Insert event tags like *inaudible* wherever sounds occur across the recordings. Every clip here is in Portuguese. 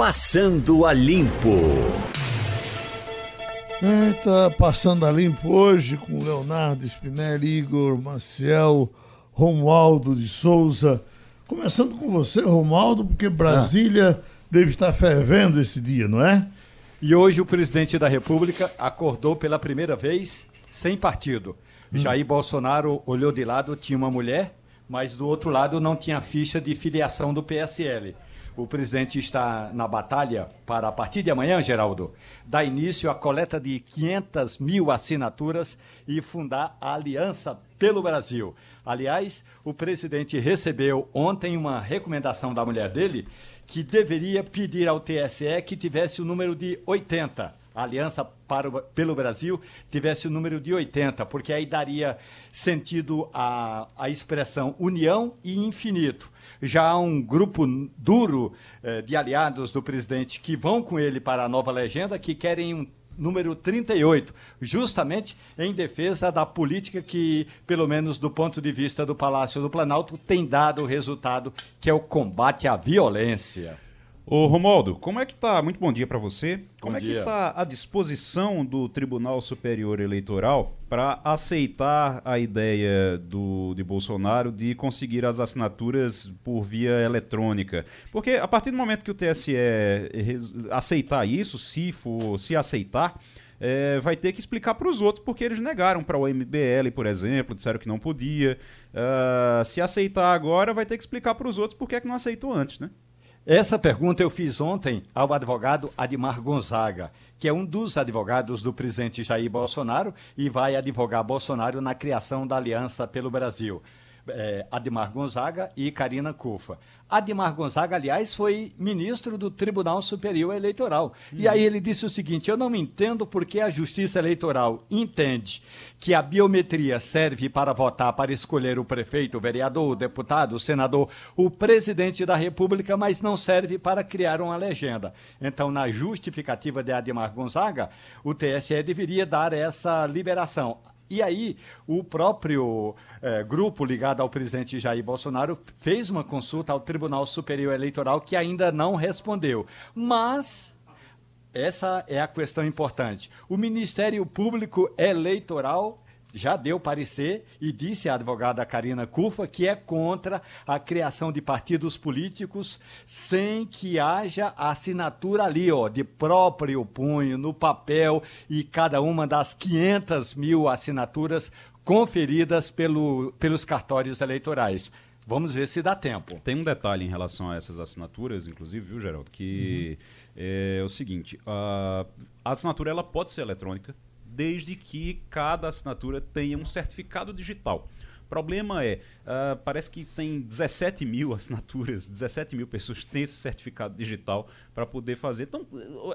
Passando a Limpo. Eita, passando a limpo hoje com Leonardo Spinelli, Igor Maciel, Romualdo de Souza. Começando com você, Romualdo, porque Brasília ah. deve estar fervendo esse dia, não é? E hoje o presidente da República acordou pela primeira vez sem partido. Hum. Jair Bolsonaro olhou de lado, tinha uma mulher, mas do outro lado não tinha ficha de filiação do PSL. O presidente está na batalha para, a partir de amanhã, Geraldo, dar início à coleta de 500 mil assinaturas e fundar a Aliança pelo Brasil. Aliás, o presidente recebeu ontem uma recomendação da mulher dele que deveria pedir ao TSE que tivesse o número de 80 a Aliança para o, pelo Brasil tivesse o número de 80, porque aí daria sentido à, à expressão união e infinito. Já há um grupo duro eh, de aliados do presidente que vão com ele para a nova legenda, que querem um número 38, justamente em defesa da política que, pelo menos do ponto de vista do Palácio do Planalto, tem dado o resultado, que é o combate à violência. Ô Romualdo, como é que tá? Muito bom dia para você. Como bom é dia. que está a disposição do Tribunal Superior Eleitoral para aceitar a ideia do, de Bolsonaro de conseguir as assinaturas por via eletrônica? Porque a partir do momento que o TSE aceitar isso, se for se aceitar, é, vai ter que explicar para os outros porque eles negaram para o MBL, por exemplo, disseram que não podia. Uh, se aceitar agora, vai ter que explicar para os outros porque é que não aceitou antes, né? Essa pergunta eu fiz ontem ao advogado Admar Gonzaga, que é um dos advogados do presidente Jair Bolsonaro e vai advogar Bolsonaro na criação da Aliança pelo Brasil é, Admar Gonzaga e Karina Cufa. Admar Gonzaga, aliás, foi ministro do Tribunal Superior Eleitoral. Uhum. E aí ele disse o seguinte: eu não entendo porque a Justiça Eleitoral entende que a biometria serve para votar, para escolher o prefeito, o vereador, o deputado, o senador, o presidente da República, mas não serve para criar uma legenda. Então, na justificativa de Admar Gonzaga, o TSE deveria dar essa liberação. E aí, o próprio eh, grupo ligado ao presidente Jair Bolsonaro fez uma consulta ao Tribunal Superior Eleitoral que ainda não respondeu. Mas essa é a questão importante. O Ministério Público Eleitoral já deu parecer e disse a advogada Karina Cufa que é contra a criação de partidos políticos sem que haja assinatura ali, ó, de próprio punho, no papel, e cada uma das 500 mil assinaturas conferidas pelo, pelos cartórios eleitorais. Vamos ver se dá tempo. Tem um detalhe em relação a essas assinaturas, inclusive, viu, Geraldo, que uhum. é o seguinte: a assinatura ela pode ser eletrônica, desde que cada assinatura tenha um certificado digital. O problema é, uh, parece que tem 17 mil *laughs* assinaturas, 17 mil pessoas têm esse certificado digital para poder fazer. Então,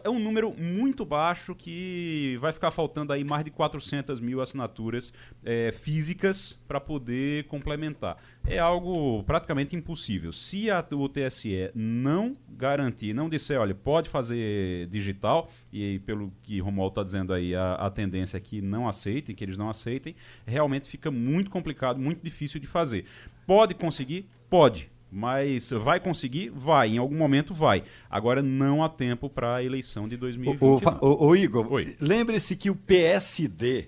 é um número muito baixo que vai ficar faltando aí mais de 400 mil assinaturas é, físicas para poder complementar. É algo praticamente impossível. Se a, o TSE não garantir, não disser, olha, pode fazer digital, e pelo que Romualdo está dizendo aí, a, a tendência é que não aceitem, que eles não aceitem, realmente fica muito complicado, muito difícil de fazer. Pode conseguir? Pode mas vai conseguir? Vai. Em algum momento vai. Agora não há tempo para a eleição de 2020. O, o, o Igor, lembre-se que o PSD,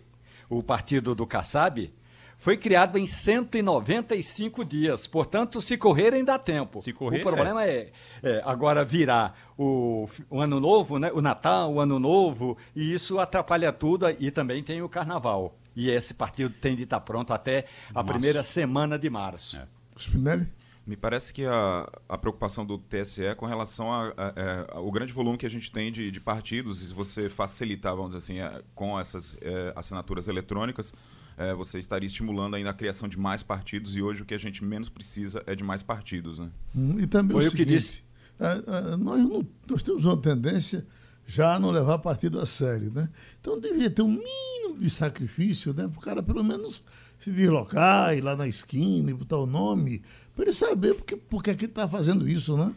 o partido do Kassab, foi criado em 195 dias. Portanto, se correrem dá tempo. Se correr, o problema é, é, é agora virar o, o, ano novo, né? o Natal, o ano novo, e isso atrapalha tudo e também tem o carnaval. E esse partido tem de estar pronto até a março. primeira semana de março. É. Spinelli? Me parece que a, a preocupação do TSE é com relação ao grande volume que a gente tem de, de, partidos, e se você facilitar, vamos dizer assim, é, com essas é, assinaturas eletrônicas, é, você estaria estimulando ainda a criação de mais partidos, e hoje o que a gente menos precisa é de mais partidos. Né? Hum, e também Foi o, seguinte, que disse. nós, nós temos uma tendência já a não levar partido a sério, né? Então deveria ter um mínimo de sacrifício, né? Para o cara pelo menos se deslocar, ir lá na esquina e botar o nome, para ele saber porque, porque é que ele está fazendo isso, né?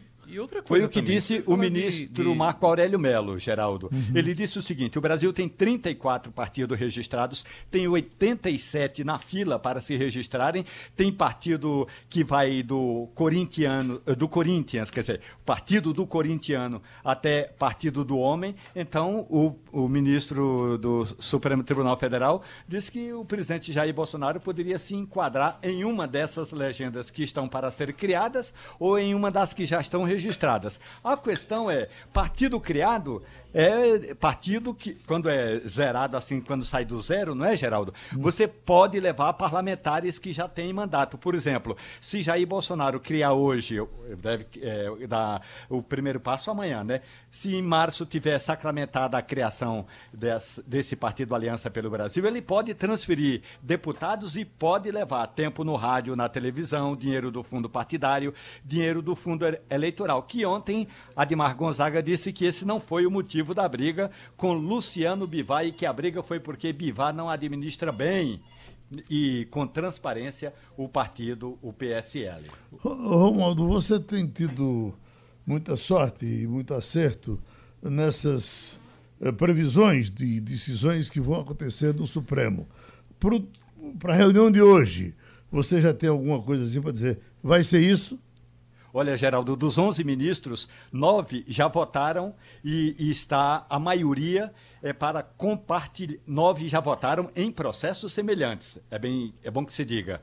Foi o que também. disse o ministro de, de... Marco Aurélio Melo, Geraldo. Uhum. Ele disse o seguinte: o Brasil tem 34 partidos registrados, tem 87 na fila para se registrarem, tem partido que vai do corintiano, do Corinthians, quer dizer, partido do corintiano até partido do homem. Então, o, o ministro do Supremo Tribunal Federal disse que o presidente Jair Bolsonaro poderia se enquadrar em uma dessas legendas que estão para ser criadas ou em uma das que já estão registradas registradas. A questão é, partido criado é partido que, quando é zerado assim, quando sai do zero, não é, Geraldo? Você pode levar parlamentares que já têm mandato. Por exemplo, se Jair Bolsonaro criar hoje, deve é, dar o primeiro passo amanhã, né? Se em março tiver sacramentada a criação desse, desse partido Aliança pelo Brasil, ele pode transferir deputados e pode levar tempo no rádio, na televisão, dinheiro do fundo partidário, dinheiro do fundo eleitoral. Que ontem Admar Gonzaga disse que esse não foi o motivo da briga com Luciano Bivar e que a briga foi porque Bivar não administra bem e com transparência o partido, o PSL. Romualdo, você tem tido muita sorte e muito acerto nessas eh, previsões de decisões que vão acontecer no Supremo. Para a reunião de hoje, você já tem alguma coisa assim para dizer? Vai ser isso? Olha, Geraldo, dos 11 ministros, nove já votaram e, e está a maioria é para compartilhar. Nove já votaram em processos semelhantes. É, bem, é bom que se diga.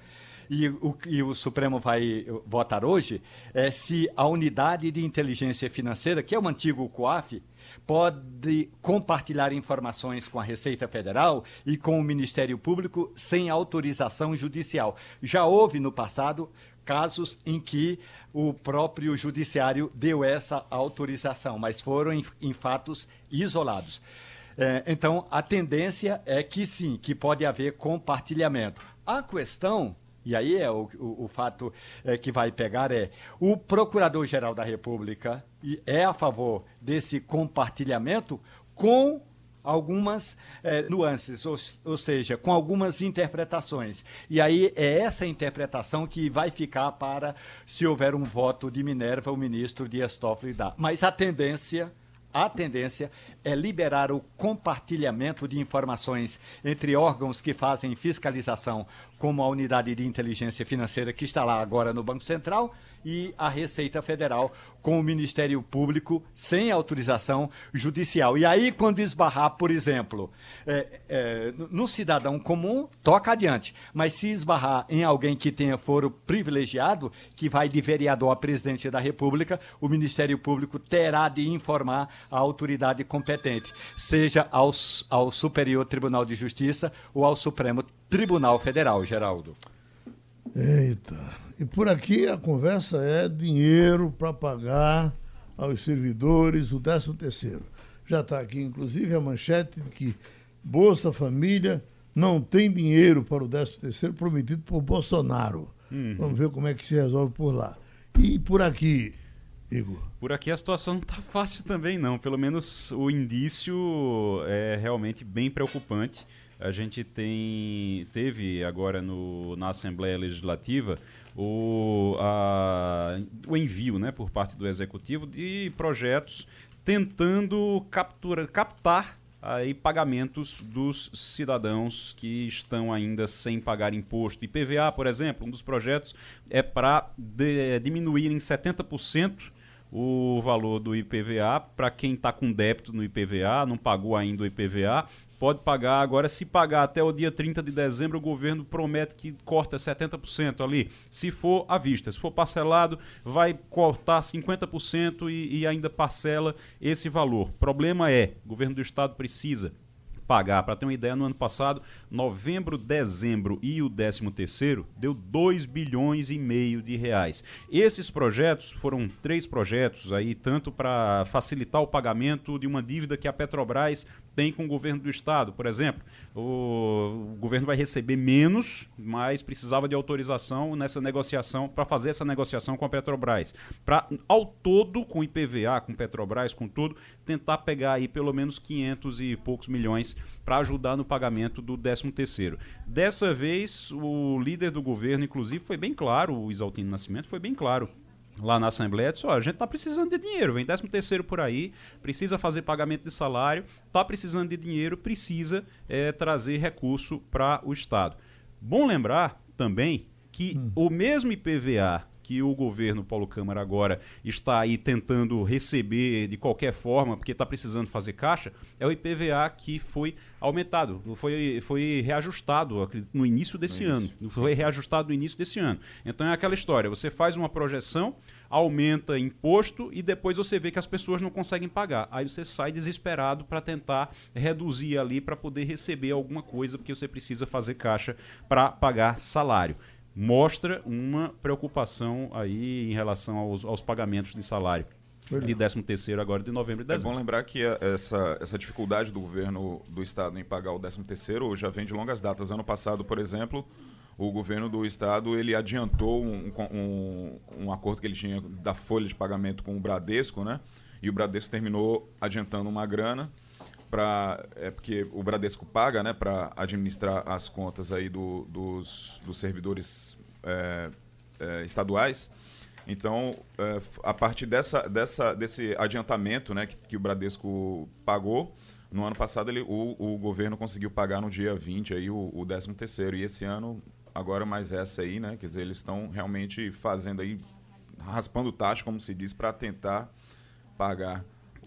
E o o Supremo vai votar hoje é se a unidade de inteligência financeira, que é o antigo COAF, pode compartilhar informações com a Receita Federal e com o Ministério Público sem autorização judicial. Já houve no passado casos em que o próprio judiciário deu essa autorização, mas foram em, em fatos isolados. É, então, a tendência é que sim, que pode haver compartilhamento. A questão, e aí é o, o, o fato é, que vai pegar, é o Procurador-Geral da República é a favor desse compartilhamento com algumas é, nuances, ou, ou, seja, com algumas interpretações. E aí é essa interpretação que vai ficar para, se houver um voto de Minerva, o ministro Dias Toffoli dá. Mas a tendência a tendência é liberar o compartilhamento de informações entre órgãos que fazem fiscalização, como a unidade de inteligência financeira que está lá agora no Banco Central, e a Receita Federal com o Ministério Público sem autorização judicial. E aí, quando esbarrar, por exemplo, é, é, no cidadão comum, toca adiante. Mas se esbarrar em alguém que tenha foro privilegiado, que vai de vereador a presidente da República, o Ministério Público terá de informar a autoridade competente, seja ao, ao Superior Tribunal de Justiça ou ao Supremo Tribunal Federal, Geraldo. Eita. E por aqui a conversa é dinheiro para pagar aos servidores o 13 terceiro. Já está aqui, inclusive, a manchete de que Bolsa Família não tem dinheiro para o 13 terceiro prometido por Bolsonaro. Uhum. Vamos ver como é que se resolve por lá. E por aqui, Igor? Por aqui a situação não está fácil também, não. Pelo menos o indício é realmente bem preocupante. A gente tem, teve agora no, na Assembleia Legislativa o, a, o envio né, por parte do Executivo de projetos tentando captura, captar aí pagamentos dos cidadãos que estão ainda sem pagar imposto. IPVA, por exemplo, um dos projetos é para diminuir em 70% o valor do IPVA para quem está com débito no IPVA, não pagou ainda o IPVA, pode pagar. Agora, se pagar até o dia 30 de dezembro, o governo promete que corta 70% ali. Se for à vista, se for parcelado, vai cortar 50% e, e ainda parcela esse valor. Problema é, o governo do estado precisa pagar. Para ter uma ideia, no ano passado, novembro, dezembro e o décimo terceiro deu 2 bilhões e meio de reais. Esses projetos foram três projetos aí, tanto para facilitar o pagamento de uma dívida que a Petrobras tem com o governo do estado. Por exemplo, o, o governo vai receber menos, mas precisava de autorização nessa negociação para fazer essa negociação com a Petrobras. Para, ao todo, com IPVA, com Petrobras, com tudo, tentar pegar aí pelo menos 500 e poucos milhões para ajudar no pagamento do 13 terceiro. Dessa vez, o líder do governo, inclusive, foi bem claro, o Isaltino Nascimento foi bem claro lá na Assembleia, disse, olha, a gente está precisando de dinheiro, vem 13 terceiro por aí, precisa fazer pagamento de salário, está precisando de dinheiro, precisa é, trazer recurso para o Estado. Bom lembrar também que hum. o mesmo IPVA que o governo Paulo Câmara agora está aí tentando receber de qualquer forma, porque está precisando fazer caixa, é o IPVA que foi aumentado, foi, foi reajustado no início desse no ano. Início. Foi reajustado no início desse ano. Então é aquela história, você faz uma projeção, aumenta imposto e depois você vê que as pessoas não conseguem pagar. Aí você sai desesperado para tentar reduzir ali para poder receber alguma coisa, porque você precisa fazer caixa para pagar salário mostra uma preocupação aí em relação aos, aos pagamentos de salário de 13 terceiro agora de novembro e dezembro. É bom lembrar que essa, essa dificuldade do governo do estado em pagar o 13 terceiro já vem de longas datas. Ano passado, por exemplo, o governo do estado ele adiantou um, um, um acordo que ele tinha da folha de pagamento com o Bradesco, né? E o Bradesco terminou adiantando uma grana para é porque o Bradesco paga, né, para administrar as contas aí do, dos, dos servidores é, é, estaduais. Então, é, a partir dessa, dessa, desse adiantamento, né, que, que, o Bradesco pagou, no ano passado ele, o, o governo conseguiu pagar no dia 20 aí o, o 13 terceiro e esse ano agora mais essa aí, né, quer dizer, eles estão realmente fazendo aí raspando tacho, como se diz, para tentar pagar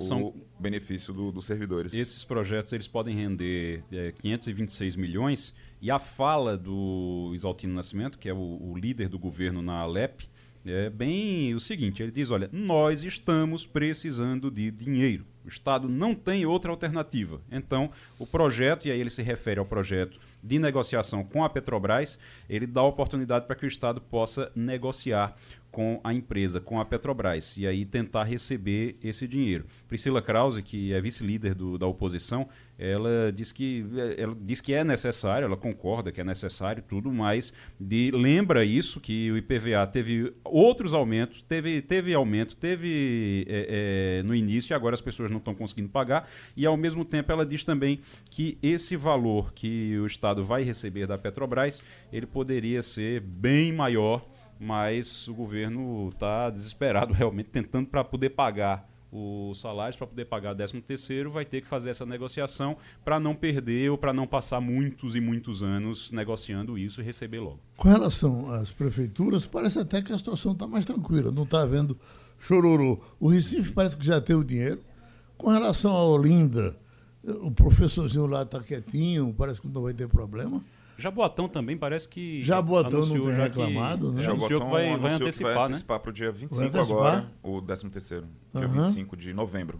São... o benefício do, dos servidores. Esses projetos eles podem render é, 526 milhões e a fala do Isaltino Nascimento, que é o, o líder do governo na Alep, é bem o seguinte: ele diz, olha, nós estamos precisando de dinheiro. O Estado não tem outra alternativa. Então, o projeto, e aí ele se refere ao projeto de negociação com a Petrobras, ele dá oportunidade para que o Estado possa negociar com a empresa, com a Petrobras, e aí tentar receber esse dinheiro. Priscila Krause, que é vice-líder da oposição, ela diz que ela diz que é necessário, ela concorda que é necessário tudo, mas de, lembra isso que o IPVA teve outros aumentos, teve, teve aumento, teve é, é, no início e agora as pessoas não estão conseguindo pagar e ao mesmo tempo ela diz também que esse valor que o Estado vai receber da Petrobras ele poderia ser bem maior, mas o governo está desesperado *laughs* realmente tentando para poder pagar os salários para poder pagar 13 terceiro, vai ter que fazer essa negociação para não perder ou para não passar muitos e muitos anos negociando isso e receber logo. Com relação às prefeituras, parece até que a situação está mais tranquila, não está havendo chororô. O Recife parece que já tem o dinheiro. Com relação a Olinda, o professorzinho lá está quietinho, parece que não vai ter problema. Jaboatão também parece que. Jaboatão não tem reclamado, que, né? Jaboatão que vai, vai antecipar, vai antecipar né? para o dia 25 agora, o 13 terceiro. Dia uhum. 25 de novembro.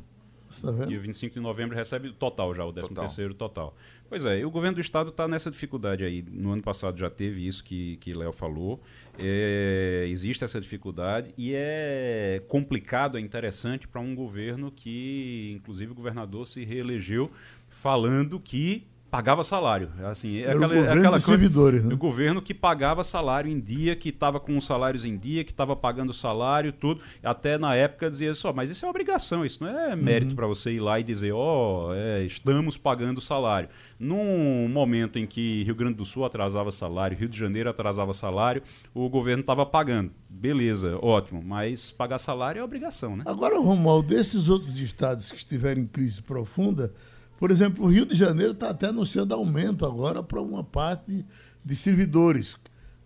Você tá vendo? Dia 25 de novembro recebe o total já, o 13 total. terceiro total. Pois é, o governo do estado está nessa dificuldade aí. No ano passado já teve isso que, que Léo falou. É, existe essa dificuldade e é complicado, é interessante para um governo que, inclusive, o governador se reelegeu falando que pagava salário. Assim, é Era aquela, o governo aquela dos servidores, né? O governo que pagava salário em dia, que estava com os salários em dia, que estava pagando salário, tudo. Até na época dizia só, mas isso é obrigação, isso não é mérito uhum. para você ir lá e dizer, ó, oh, é, estamos pagando salário. Num momento em que Rio Grande do Sul atrasava salário, Rio de Janeiro atrasava salário, o governo estava pagando. Beleza, ótimo, mas pagar salário é obrigação, né? Agora, Romualdo, desses outros estados que estiverem em crise profunda, por exemplo, o Rio de Janeiro está até anunciando aumento agora para uma parte de servidores.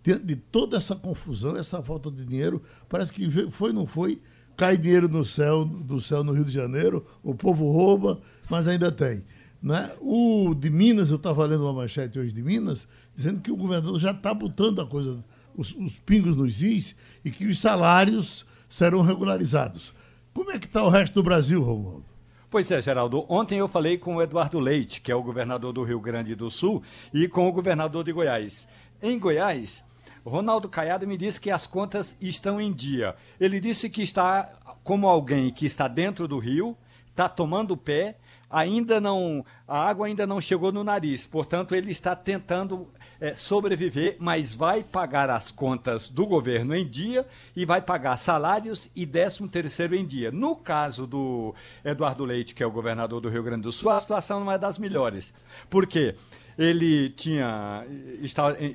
De toda essa confusão, essa falta de dinheiro, parece que foi não foi, cai dinheiro no céu, do céu no Rio de Janeiro, o povo rouba, mas ainda tem. Né? O de Minas, eu estava lendo uma manchete hoje de Minas, dizendo que o governador já está botando a coisa, os, os pingos nos is e que os salários serão regularizados. Como é que está o resto do Brasil, Romualdo? Pois é, Geraldo. Ontem eu falei com o Eduardo Leite, que é o governador do Rio Grande do Sul, e com o governador de Goiás. Em Goiás, Ronaldo Caiado me disse que as contas estão em dia. Ele disse que está como alguém que está dentro do rio, está tomando pé ainda não, a água ainda não chegou no nariz, portanto ele está tentando é, sobreviver, mas vai pagar as contas do governo em dia e vai pagar salários e 13 terceiro em dia. No caso do Eduardo Leite, que é o governador do Rio Grande do Sul, a situação não é das melhores. Por quê? ele tinha,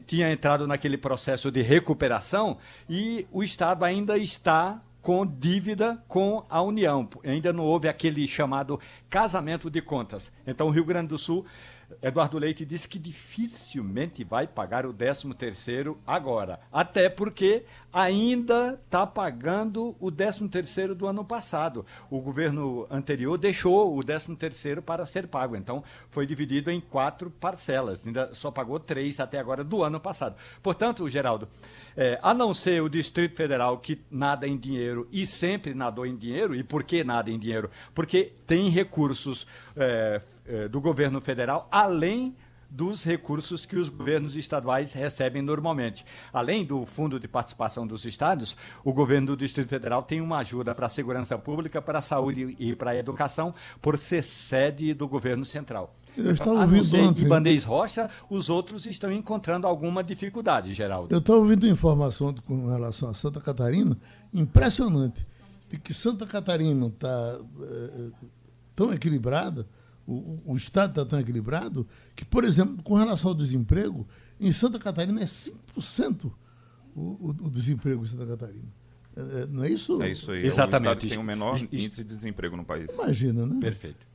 tinha entrado naquele processo de recuperação e o Estado ainda está com dívida com a União. Ainda não houve aquele chamado casamento de contas. Então, o Rio Grande do Sul Eduardo Leite disse que dificilmente vai pagar o 13 terceiro agora, até porque ainda está pagando o 13 terceiro do ano passado. O governo anterior deixou o 13 terceiro para ser pago, então foi dividido em quatro parcelas, ainda só pagou três até agora do ano passado. Portanto, Geraldo, é, a não ser o Distrito Federal que nada em dinheiro e sempre nadou em dinheiro, e por que nada em dinheiro? Porque tem recursos é, é, do governo federal além dos recursos que os governos estaduais recebem normalmente. Além do Fundo de Participação dos Estados, o governo do Distrito Federal tem uma ajuda para a segurança pública, para a saúde e para a educação, por ser sede do governo central. Eu estava ouvindo ontem. Ibanez Rocha, os outros estão encontrando alguma dificuldade, Geraldo. Eu estava ouvindo informação com relação a Santa Catarina, impressionante, de que Santa Catarina está é, tão equilibrada, o, o Estado está tão equilibrado, que, por exemplo, com relação ao desemprego, em Santa Catarina é 5% o, o, o desemprego em Santa Catarina. É, não é isso? É isso aí. Exatamente. É o estado que tem o menor índice de desemprego no país. Imagina, né? Perfeito.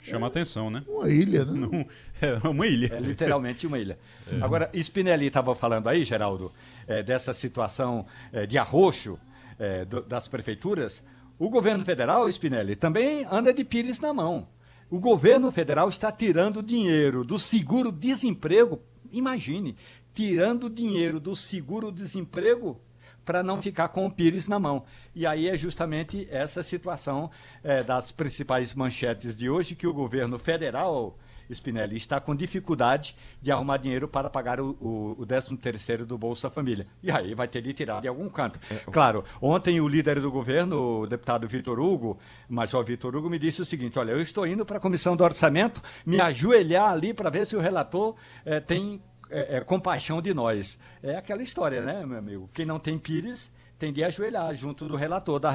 Chama é, atenção, né? Uma ilha, né? Não, é uma ilha. É literalmente uma ilha. É. Agora, Spinelli estava falando aí, Geraldo, é, dessa situação é, de arroxo é, do, das prefeituras. O governo federal, Spinelli, também anda de pires na mão. O governo federal está tirando dinheiro do seguro-desemprego. Imagine, tirando dinheiro do seguro-desemprego para não ficar com o pires na mão. E aí é justamente essa situação é, das principais manchetes de hoje que o governo federal, Spinelli, está com dificuldade de arrumar dinheiro para pagar o, o, o 13 terceiro do Bolsa Família. E aí vai ter de tirar de algum canto. É, claro, ontem o líder do governo, o deputado Vitor Hugo, Major Vitor Hugo, me disse o seguinte, olha, eu estou indo para a Comissão do Orçamento me ajoelhar ali para ver se o relator é, tem é, é, compaixão de nós. É aquela história, né, meu amigo? Quem não tem pires tem de ajoelhar junto do relator da,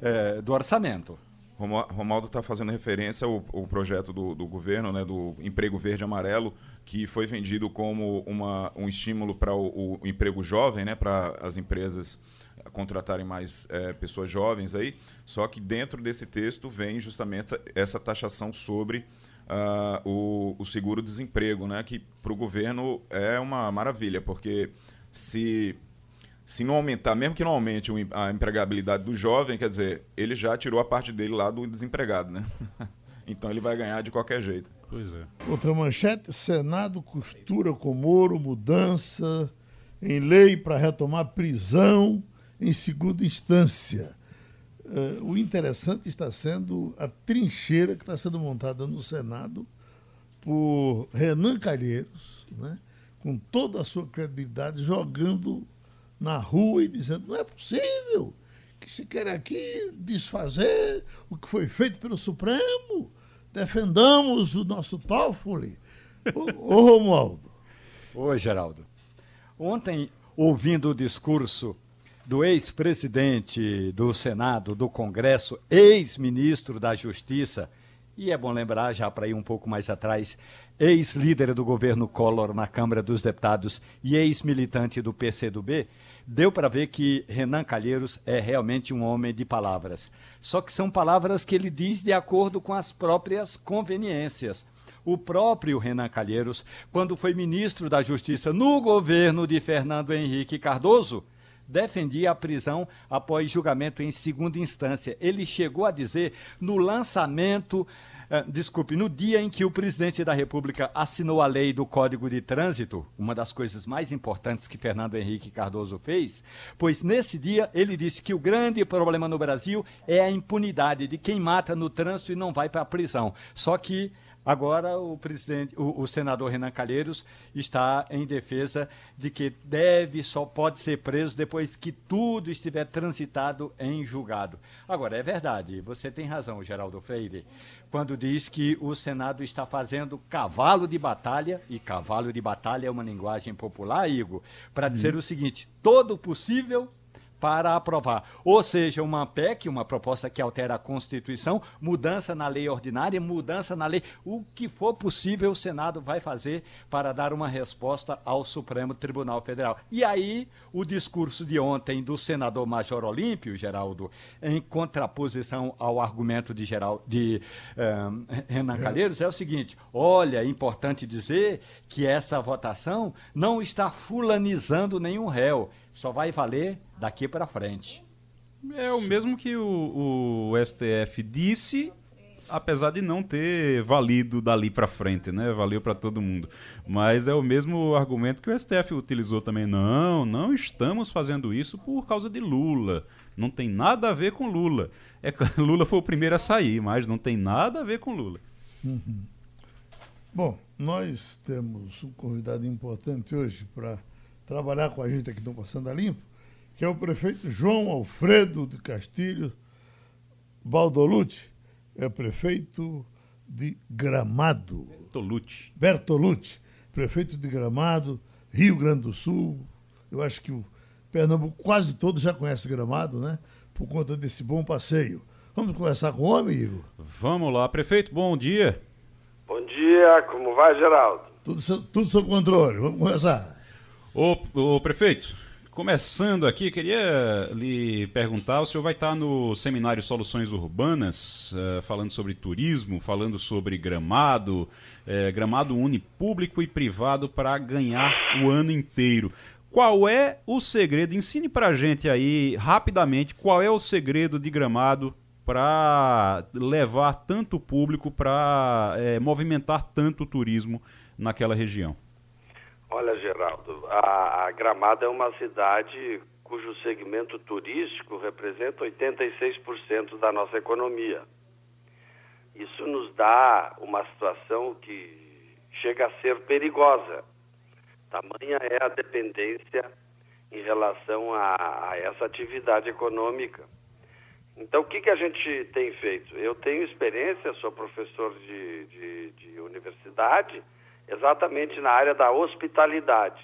é, do orçamento. Romaldo está fazendo referência ao, ao projeto do, do, governo, né, do emprego verde amarelo, que foi vendido como uma, um estímulo para o, o, emprego jovem, né, para as empresas contratarem mais é, pessoas jovens aí. Só que dentro desse texto vem justamente essa, taxação sobre uh, o, o seguro-desemprego, né? que para o governo é uma maravilha, porque se, se não aumentar, mesmo que não aumente a empregabilidade do jovem, quer dizer, ele já tirou a parte dele lá do desempregado. Né? *laughs* então ele vai ganhar de qualquer jeito. Pois é. Outra manchete: Senado costura com Moro mudança em lei para retomar prisão em segunda instância. Uh, o interessante está sendo a trincheira que está sendo montada no Senado por Renan Calheiros, né, com toda a sua credibilidade, jogando na rua e dizendo: não é possível que se quer aqui desfazer o que foi feito pelo Supremo. Defendamos o nosso Toffoli. ô, Romualdo. Oi, Geraldo. Ontem, ouvindo o discurso do ex-presidente do Senado, do Congresso, ex-ministro da Justiça, e é bom lembrar, já para ir um pouco mais atrás, ex-líder do governo Collor na Câmara dos Deputados e ex-militante do PCdoB, deu para ver que Renan Calheiros é realmente um homem de palavras. Só que são palavras que ele diz de acordo com as próprias conveniências. O próprio Renan Calheiros, quando foi ministro da Justiça no governo de Fernando Henrique Cardoso, defendia a prisão após julgamento em segunda instância. Ele chegou a dizer no lançamento desculpe, no dia em que o presidente da República assinou a lei do Código de Trânsito, uma das coisas mais importantes que Fernando Henrique Cardoso fez, pois nesse dia ele disse que o grande problema no Brasil é a impunidade de quem mata no trânsito e não vai para a prisão. Só que Agora, o, presidente, o, o, senador Renan Calheiros está em defesa de que deve, só pode ser preso depois que tudo estiver transitado em julgado. Agora, é verdade, você tem razão, Geraldo Freire, quando diz que o Senado está fazendo cavalo de batalha, e cavalo de batalha é uma linguagem popular, Igor, para dizer uhum. o seguinte: todo possível para aprovar. Ou seja, uma PEC, uma proposta que altera a Constituição, mudança na lei ordinária, mudança na lei. O que for possível, o Senado vai fazer para dar uma resposta ao Supremo Tribunal Federal. E aí, o discurso de ontem do senador Major Olímpio, Geraldo, em contraposição ao argumento de, Geral, de um, eh, Renan Calheiros, é o seguinte: olha, é importante dizer que essa votação não está fulanizando nenhum réu só vai valer daqui para frente. É o mesmo que o, o STF disse, apesar de não ter valido dali para frente, né? Valeu para todo mundo. Mas é o mesmo argumento que o STF utilizou também. Não, não estamos fazendo isso por causa de Lula. Não tem nada a ver com Lula. É, *laughs* Lula foi o primeiro a sair, mas não tem nada a ver com Lula. Uhum. Bom, nós temos um convidado importante hoje para trabalhar com a gente aqui no Passando a Limpo, que é o prefeito João Alfredo de Castilho Baldolucci, é prefeito de Gramado. Bertolucci. Bertolucci, prefeito de Gramado, Rio Grande do Sul. Eu acho que o Pernambuco quase todo já conhece Gramado, né? Por conta desse bom passeio. Vamos conversar com o homem, Igor? Vamos lá, prefeito, bom dia. Bom dia, como vai, Geraldo? Tudo, tudo sob controle, vamos conversar. Ô, ô, prefeito, começando aqui, queria lhe perguntar: o senhor vai estar no seminário Soluções Urbanas, uh, falando sobre turismo, falando sobre gramado. Uh, gramado une público e privado para ganhar o ano inteiro. Qual é o segredo? Ensine para a gente aí, rapidamente, qual é o segredo de gramado para levar tanto público, para é, movimentar tanto turismo naquela região? Olha, Geraldo, a, a Gramada é uma cidade cujo segmento turístico representa 86% da nossa economia. Isso nos dá uma situação que chega a ser perigosa. Tamanha é a dependência em relação a, a essa atividade econômica. Então, o que, que a gente tem feito? Eu tenho experiência, sou professor de, de, de universidade exatamente na área da hospitalidade.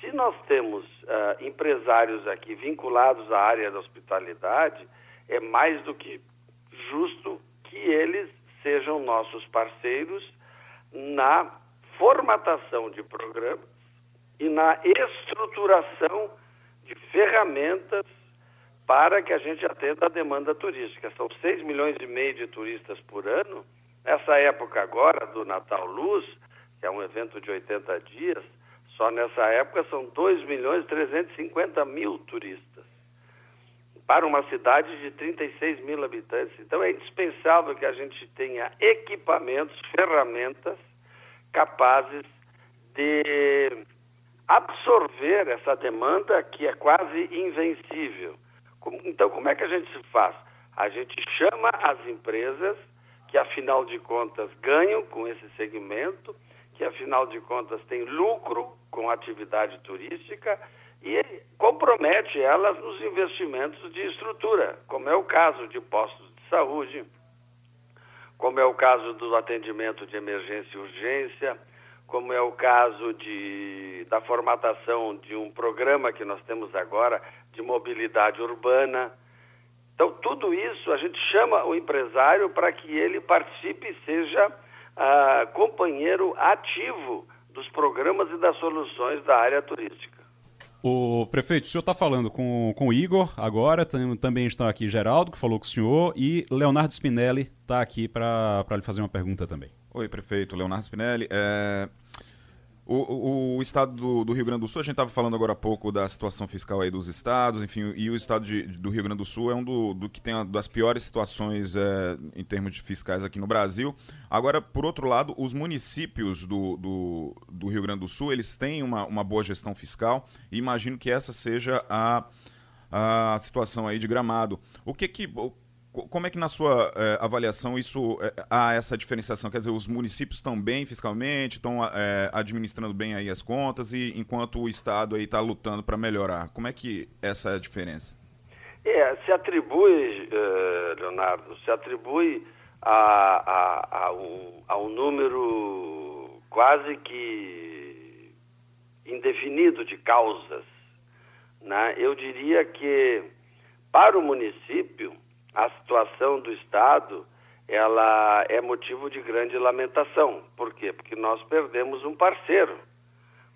Se nós temos uh, empresários aqui vinculados à área da hospitalidade, é mais do que justo que eles sejam nossos parceiros na formatação de programas e na estruturação de ferramentas para que a gente atenda a demanda turística. São 6 milhões e meio de turistas por ano. Nessa época agora do Natal Luz, que é um evento de 80 dias, só nessa época são 2 milhões e 350 mil turistas. Para uma cidade de 36 mil habitantes. Então é indispensável que a gente tenha equipamentos, ferramentas capazes de absorver essa demanda que é quase invencível. Então, como é que a gente se faz? A gente chama as empresas que, afinal de contas, ganham com esse segmento que afinal de contas tem lucro com a atividade turística e compromete elas nos investimentos de estrutura, como é o caso de postos de saúde, como é o caso do atendimento de emergência e urgência, como é o caso de, da formatação de um programa que nós temos agora de mobilidade urbana. Então, tudo isso a gente chama o empresário para que ele participe e seja uh, companheiro ativo dos programas e das soluções da área turística. O prefeito, o senhor está falando com, com o Igor agora, tem, também está aqui Geraldo, que falou com o senhor, e Leonardo Spinelli está aqui para lhe fazer uma pergunta também. Oi, prefeito, Leonardo Spinelli. É, o, o, estado do, do, Rio Grande do Sul, a gente estava falando agora há pouco da situação fiscal aí dos estados, enfim, e o estado de, do Rio Grande do Sul é um do, do que tem uma das piores situações é, em termos de fiscais aqui no Brasil. Agora, por outro lado, os municípios do, do, do Rio Grande do Sul, eles têm uma, uma boa gestão fiscal e imagino que essa seja a, a situação aí de Gramado. O que que como é que na sua é, avaliação isso é, há essa diferenciação? Quer dizer, os municípios estão bem fiscalmente, estão é, administrando bem aí as contas e enquanto o Estado aí está lutando para melhorar. Como é que essa é a diferença? É, se atribui, Leonardo, se atribui a, a, a, um, a um número quase que indefinido de causas né, eu diria que para o município a situação do Estado ela é motivo de grande lamentação. Por quê? Porque nós perdemos um parceiro.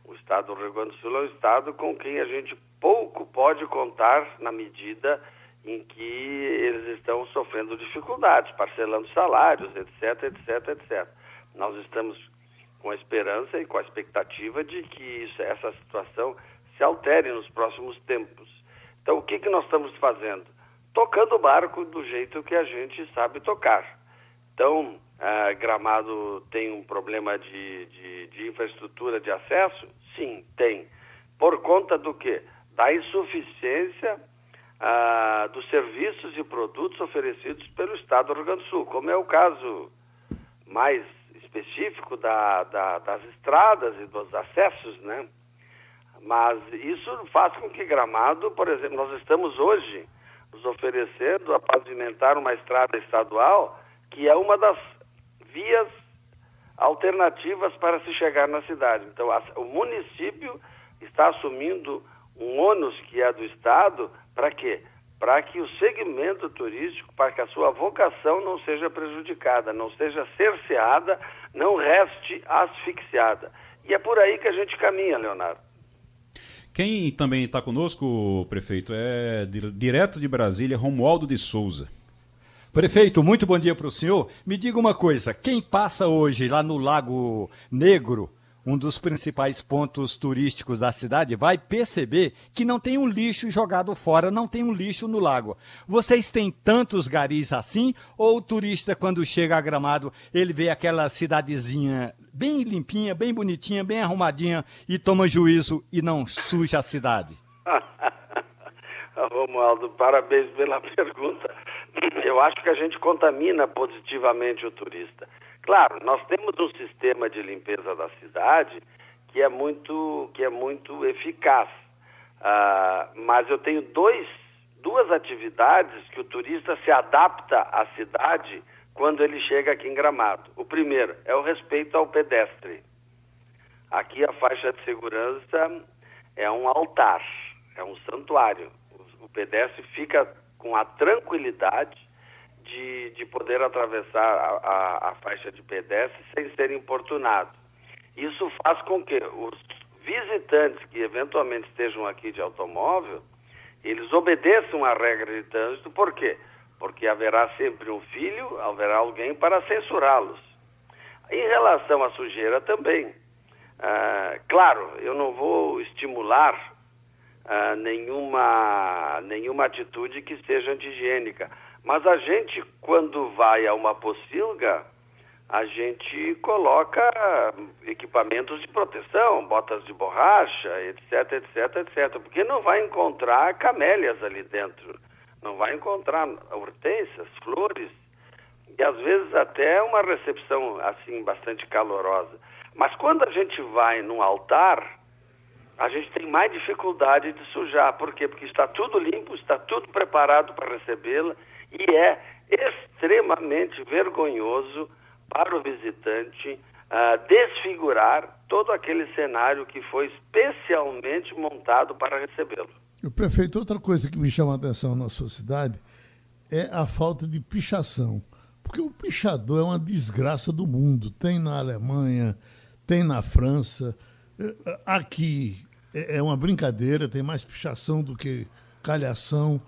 O Estado do Rio Grande do Sul é um Estado com quem a gente pouco pode contar na medida em que eles estão sofrendo dificuldades, parcelando salários, etc, etc, etc. Nós estamos com a esperança e com a expectativa de que isso, essa situação se altere nos próximos tempos. Então, o que, que nós estamos fazendo? Tocando o barco do jeito que a gente sabe tocar. Então, Gramado tem um problema de, de, de infraestrutura de acesso? Sim, tem. Por conta do quê? Da insuficiência ah, dos serviços e produtos oferecidos pelo Estado do Rio Grande do Sul, como é o caso mais específico da, da, das estradas e dos acessos, né? Mas isso faz com que Gramado, por exemplo, nós estamos hoje nos oferecendo a pavimentar uma estrada estadual que é uma das vias alternativas para se chegar na cidade. Então, a, o município está assumindo um ônus que é do Estado para quê? Para que o segmento turístico, para que a sua vocação não seja prejudicada, não seja cerceada, não reste asfixiada. E é por aí que a gente caminha, Leonardo. Quem também está conosco, prefeito, é direto de Brasília, Romualdo de Souza. Prefeito, muito bom dia para o senhor. Me diga uma coisa: quem passa hoje lá no Lago Negro, um dos principais pontos turísticos da cidade, vai perceber que não tem um lixo jogado fora, não tem um lixo no lago. Vocês têm tantos garis assim? Ou o turista, quando chega a Gramado, ele vê aquela cidadezinha bem limpinha, bem bonitinha, bem arrumadinha e toma juízo e não suja a cidade? *laughs* Romualdo, parabéns pela *laughs* pergunta eu acho que a gente contamina positivamente o turista. Claro, nós temos um sistema de limpeza da cidade que é muito, que é muito eficaz. Uh, mas eu tenho dois, duas atividades que o turista se adapta à cidade quando ele chega aqui em Gramado. O primeiro é o respeito ao pedestre. Aqui a faixa de segurança é um altar, é um santuário. O, o pedestre fica com a tranquilidade de, de poder atravessar a, a, a faixa de pedestre sem ser importunado. Isso faz com que os visitantes que eventualmente estejam aqui de automóvel, eles obedeçam à regra de trânsito, por quê? Porque haverá sempre um filho, haverá alguém para censurá-los. Em relação à sujeira também. Ah, claro, eu não vou estimular uh, nenhuma, nenhuma atitude que seja anti-higiênica. Mas a gente, quando vai a uma pocilga, a gente coloca equipamentos de proteção, botas de borracha, etc, etc, etc. Porque não vai encontrar camélias ali dentro. Não vai encontrar hortênsias, flores, e às vezes até uma recepção assim bastante calorosa. Mas quando a gente vai num altar, a gente tem mais dificuldade de sujar. Por quê? Porque está tudo limpo, está tudo preparado para recebê-la e é extremamente vergonhoso para o visitante uh, desfigurar todo aquele cenário que foi especialmente montado para recebê-lo. O prefeito, outra coisa que me chama a atenção na sua cidade é a falta de pichação. Porque o pichador é uma desgraça do mundo. Tem na Alemanha, tem na França. Eh, aqui é, é uma brincadeira, tem mais pichação do que calhação.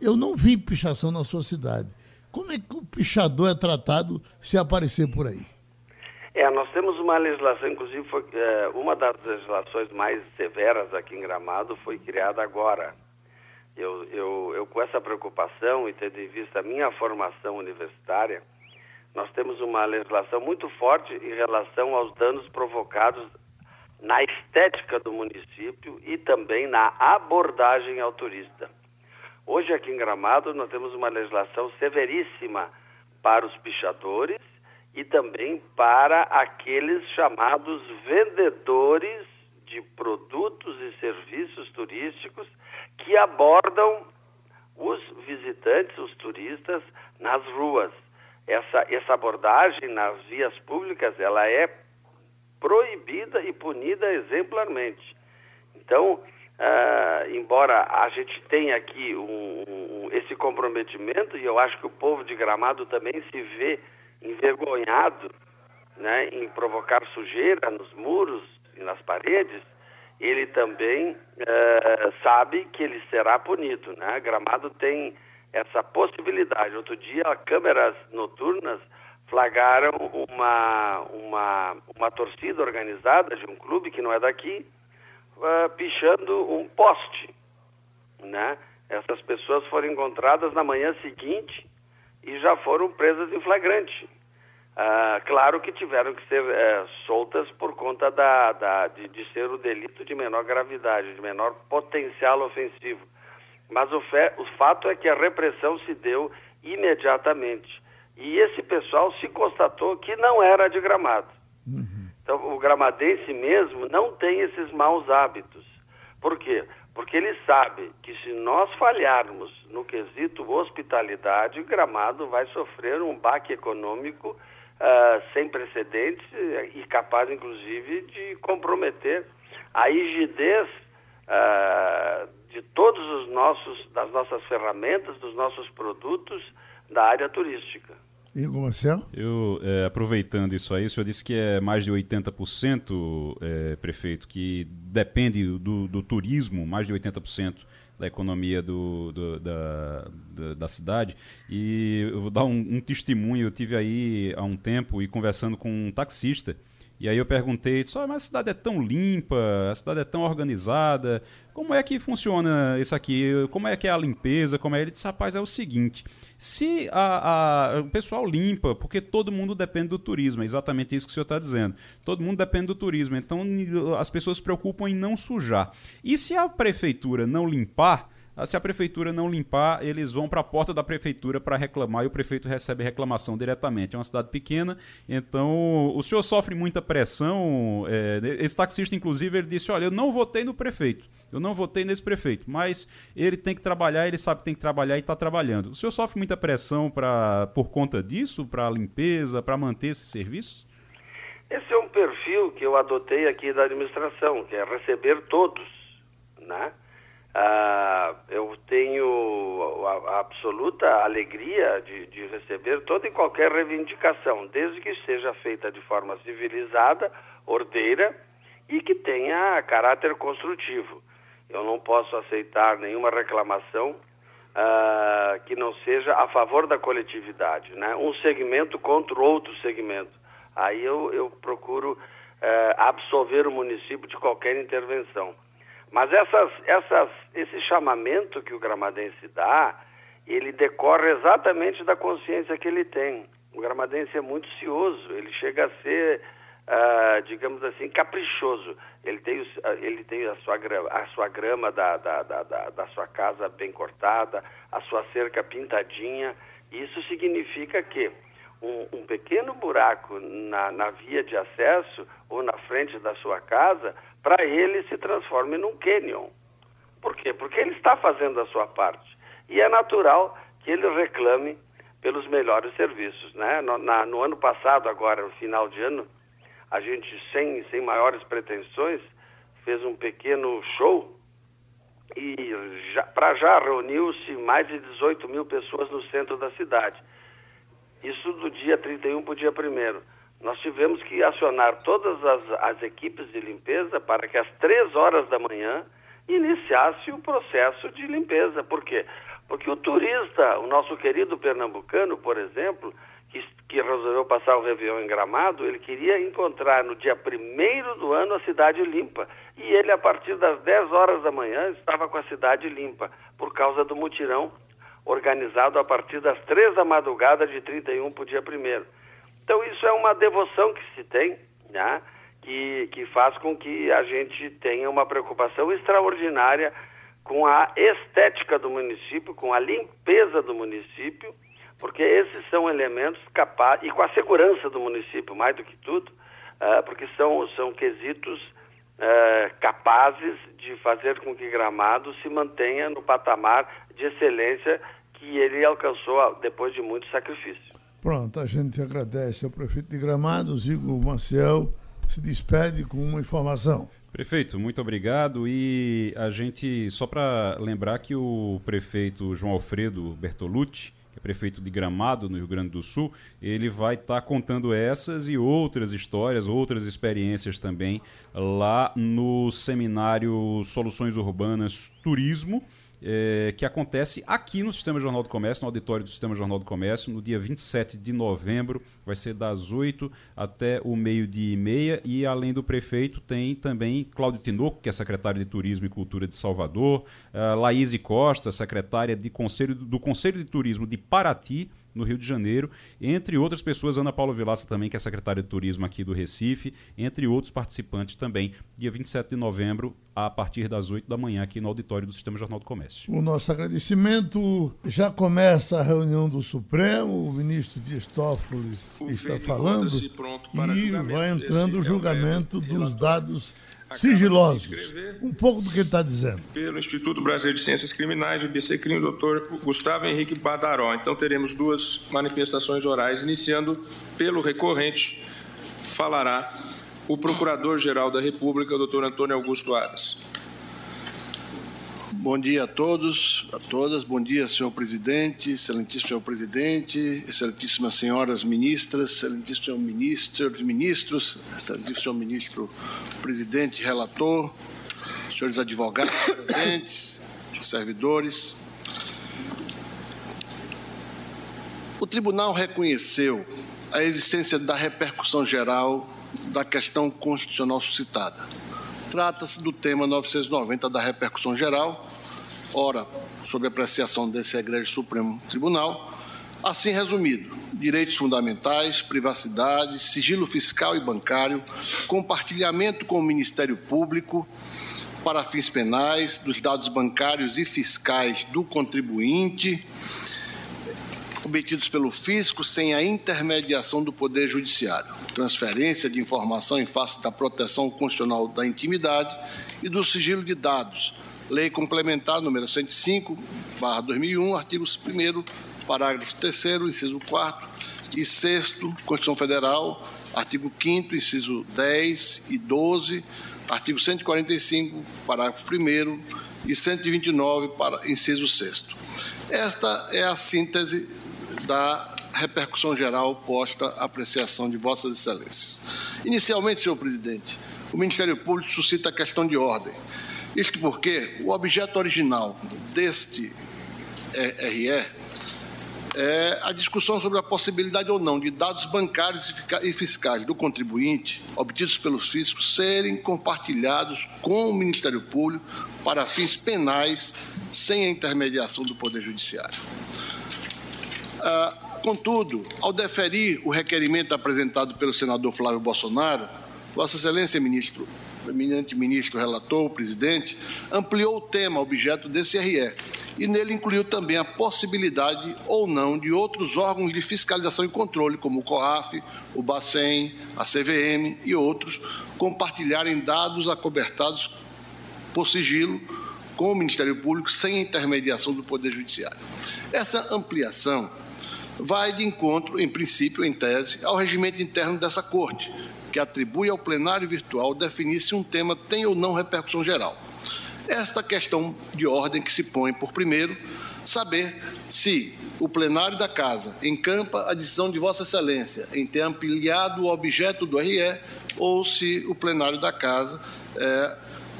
Eu não vi pichação na sua cidade. Como é que o pichador é tratado se aparecer por aí? É, nós temos uma legislação, inclusive foi, é, uma das legislações mais severas aqui em Gramado foi criada agora. Eu, eu, eu, com essa preocupação e tendo em vista a minha formação universitária, nós temos uma legislação muito forte em relação aos danos provocados na estética do município e também na abordagem ao turista. Hoje aqui em Gramado nós temos uma legislação severíssima para os pichadores e também para aqueles chamados vendedores de produtos e serviços turísticos que abordam os visitantes, os turistas nas ruas. Essa, essa abordagem nas vias públicas, ela é proibida e punida exemplarmente. Então, uh, embora a gente tenha aqui um, um, esse comprometimento, e eu acho que o povo de Gramado também se vê envergonhado né, em provocar sujeira nos muros e nas paredes, ele também uh, sabe que ele será punido. Né? Gramado tem essa possibilidade. Outro dia, câmeras noturnas flagraram uma, uma, uma torcida organizada de um clube que não é daqui, uh, pichando um poste. Né? Essas pessoas foram encontradas na manhã seguinte e já foram presas em flagrante. Uh, claro que tiveram que ser uh, soltas por conta da, da de, de, ser o delito de menor gravidade, de menor potencial ofensivo. Mas o, o fato é que a repressão se deu imediatamente. E esse pessoal se constatou que não era de gramado. Uhum. Então, o gramadense mesmo não tem esses maus hábitos. Por quê? Porque ele sabe que se nós falharmos no quesito hospitalidade, Gramado vai sofrer um baque econômico uh, sem precedentes e capaz, inclusive, de comprometer a rigidez uh, de todos os nossos, das nossas ferramentas, dos nossos produtos da área turística. Igor Marcelo? Eu, é, aproveitando isso aí, o senhor disse que é mais de 80%, é, prefeito, que depende do, do, turismo, mais de 80% da economia do, do, da, da, da, cidade. E eu vou dar um, um testemunho, eu tive aí há um tempo e conversando com um taxista, e aí eu perguntei, só, mas a cidade é tão limpa, a cidade é tão organizada, como é que funciona isso aqui? Como é que é a limpeza? Como é? Ele disse, rapaz, é o seguinte, se a, a, o pessoal limpa, porque todo mundo depende do turismo, é exatamente isso que o senhor está dizendo. Todo mundo depende do turismo, então as pessoas se preocupam em não sujar. E se a prefeitura não limpar, se a prefeitura não limpar, eles vão para a porta da prefeitura para reclamar e o prefeito recebe reclamação diretamente. É uma cidade pequena, então o senhor sofre muita pressão. É, esse taxista, inclusive, ele disse: Olha, eu não votei no prefeito, eu não votei nesse prefeito, mas ele tem que trabalhar, ele sabe que tem que trabalhar e está trabalhando. O senhor sofre muita pressão pra, por conta disso, para a limpeza, para manter esses serviços? Esse é um perfil que eu adotei aqui da administração, que é receber todos, né? Ah, eu tenho a, absoluta alegria de, de, receber toda e qualquer reivindicação, desde que seja feita de forma civilizada, ordeira e que tenha caráter construtivo. Eu não posso aceitar nenhuma reclamação ah, que não seja a favor da coletividade, né? um segmento contra outro segmento. Aí eu, eu procuro ah, absolver o município de qualquer intervenção. Mas essas, essas, esse chamamento que o gramadense dá, ele decorre exatamente da consciência que ele tem. O gramadense é muito cioso, ele chega a ser, uh, digamos assim, caprichoso. Ele tem, uh, ele tem a, sua grama, a sua grama da, da, da, da, da sua casa bem cortada, a sua cerca pintadinha. Isso significa que um, um pequeno buraco na, na via de acesso ou na frente da sua casa para ele se transforme num canyon. Por quê? Porque ele está fazendo a sua parte. E é natural que ele reclame pelos melhores serviços. Né? No, na, no ano passado, agora, no final de ano, a gente, sem, sem maiores pretensões, fez um pequeno show e para já reuniu-se mais de 18 mil pessoas no centro da cidade. Isso do dia 31 para o dia 1 nós tivemos que acionar todas as, as equipes de limpeza para que às três horas da manhã iniciasse o processo de limpeza. Por quê? Porque o turista, o nosso querido pernambucano, por exemplo, que, que resolveu passar o Réveillon em Gramado, ele queria encontrar no dia primeiro do ano a cidade limpa. E ele, a partir das 10 horas da manhã, estava com a cidade limpa, por causa do mutirão organizado a partir das três da madrugada de 31 para o dia primeiro. Então isso é uma devoção que se tem, né? que, que faz com que a gente tenha uma preocupação extraordinária com a estética do município, com a limpeza do município, porque esses são elementos capazes, e com a segurança do município, mais do que tudo, uh, porque são, são quesitos uh, capazes de fazer com que Gramado se mantenha no patamar de excelência que ele alcançou depois de muito sacrifício. Pronto, a gente agradece ao prefeito de Gramados, Igor Maciel, se despede com uma informação. Prefeito, muito obrigado. E a gente, só para lembrar que o prefeito João Alfredo Bertolucci, que é prefeito de Gramado, no Rio Grande do Sul, ele vai estar tá contando essas e outras histórias, outras experiências também lá no seminário Soluções Urbanas Turismo é, que acontece aqui no Sistema Jornal do Comércio, no auditório do Sistema Jornal do Comércio, no dia 27 de novembro. Vai ser das 8 até o meio-dia e meia. E além do prefeito, tem também Cláudio Tinoco, que é secretário de Turismo e Cultura de Salvador, uh, Laís Costa, secretária de Conselho, do Conselho de Turismo de Paraty no Rio de Janeiro, entre outras pessoas, Ana Paula Vilaça também, que é secretária de Turismo aqui do Recife, entre outros participantes também, dia 27 de novembro, a partir das 8 da manhã, aqui no auditório do Sistema Jornal do Comércio. O nosso agradecimento. Já começa a reunião do Supremo, o ministro Dias Toffoli está falando e vai entrando o julgamento dos dados sigilosos. Um pouco do que ele está dizendo. Pelo Instituto Brasileiro de Ciências Criminais, o IBCCRIM, o doutor Gustavo Henrique Badaró. Então teremos duas manifestações orais, iniciando pelo recorrente, falará o Procurador-Geral da República, doutor Antônio Augusto Aras. Bom dia a todos, a todas. Bom dia, senhor presidente, excelentíssimo senhor presidente, excelentíssimas senhoras ministras, excelentíssimo senhor ministro, ministros, excelentíssimo senhor ministro presidente relator, senhores advogados *coughs* presentes, servidores. O tribunal reconheceu a existência da repercussão geral da questão constitucional suscitada. Trata-se do tema 990 da repercussão geral, ora, sob apreciação desse Egrégio Supremo Tribunal. Assim resumido, direitos fundamentais, privacidade, sigilo fiscal e bancário, compartilhamento com o Ministério Público para fins penais dos dados bancários e fiscais do contribuinte, obtidos pelo fisco sem a intermediação do Poder Judiciário, transferência de informação em face da proteção constitucional da intimidade e do sigilo de dados, Lei Complementar número 105, barra 2001, artigos 1 parágrafo 3 inciso 4 e 6 Constituição Federal, artigo 5 inciso 10 e 12, artigo 145, parágrafo 1 e 129, para, inciso 6 Esta é a síntese da repercussão geral posta à apreciação de Vossas Excelências. Inicialmente, senhor presidente, o Ministério Público suscita a questão de ordem isto porque o objeto original deste RE é a discussão sobre a possibilidade ou não de dados bancários e fiscais do contribuinte, obtidos pelos fiscos, serem compartilhados com o Ministério Público para fins penais sem a intermediação do Poder Judiciário. Ah, contudo, ao deferir o requerimento apresentado pelo senador Flávio Bolsonaro, Vossa Excelência, ministro, eminente ministro relator, o presidente, ampliou o tema objeto desse RE e nele incluiu também a possibilidade ou não de outros órgãos de fiscalização e controle, como o COAF, o Bacen, a CVM e outros, compartilharem dados acobertados por sigilo com o Ministério Público sem intermediação do Poder Judiciário. Essa ampliação vai de encontro, em princípio, em tese, ao regimento interno dessa Corte, que atribui ao plenário virtual definir se um tema tem ou não repercussão geral. Esta questão de ordem que se põe por primeiro, saber se o plenário da Casa encampa a decisão de Vossa Excelência em ter ampliado o objeto do RE ou se o plenário da Casa é,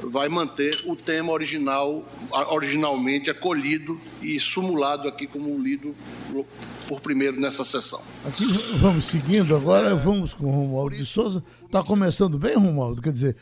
vai manter o tema original, originalmente acolhido e sumulado aqui como lido por primeiro nessa sessão. Aqui vamos seguindo agora, vamos com o Romualdo de Souza. Está começando bem, Romualdo? Quer dizer,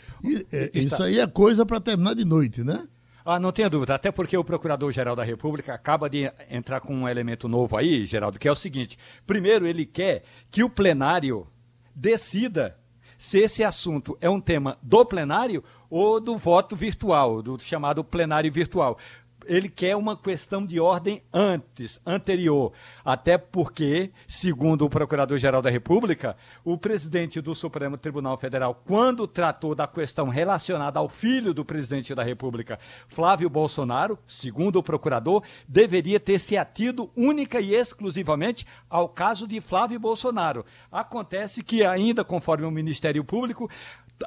é, isso aí é coisa para terminar de noite, né? Ah, não tenha dúvida, até porque o Procurador-Geral da República acaba de entrar com um elemento novo aí, Geraldo, que é o seguinte: primeiro, ele quer que o plenário decida se esse assunto é um tema do plenário ou do voto virtual, do chamado plenário virtual ele quer uma questão de ordem antes, anterior. Até porque, segundo o Procurador-Geral da República, o presidente do Supremo Tribunal Federal, quando tratou da questão relacionada ao filho do presidente da República, Flávio Bolsonaro, segundo o procurador, deveria ter se atido única e exclusivamente ao caso de Flávio Bolsonaro. Acontece que, ainda conforme o Ministério Público,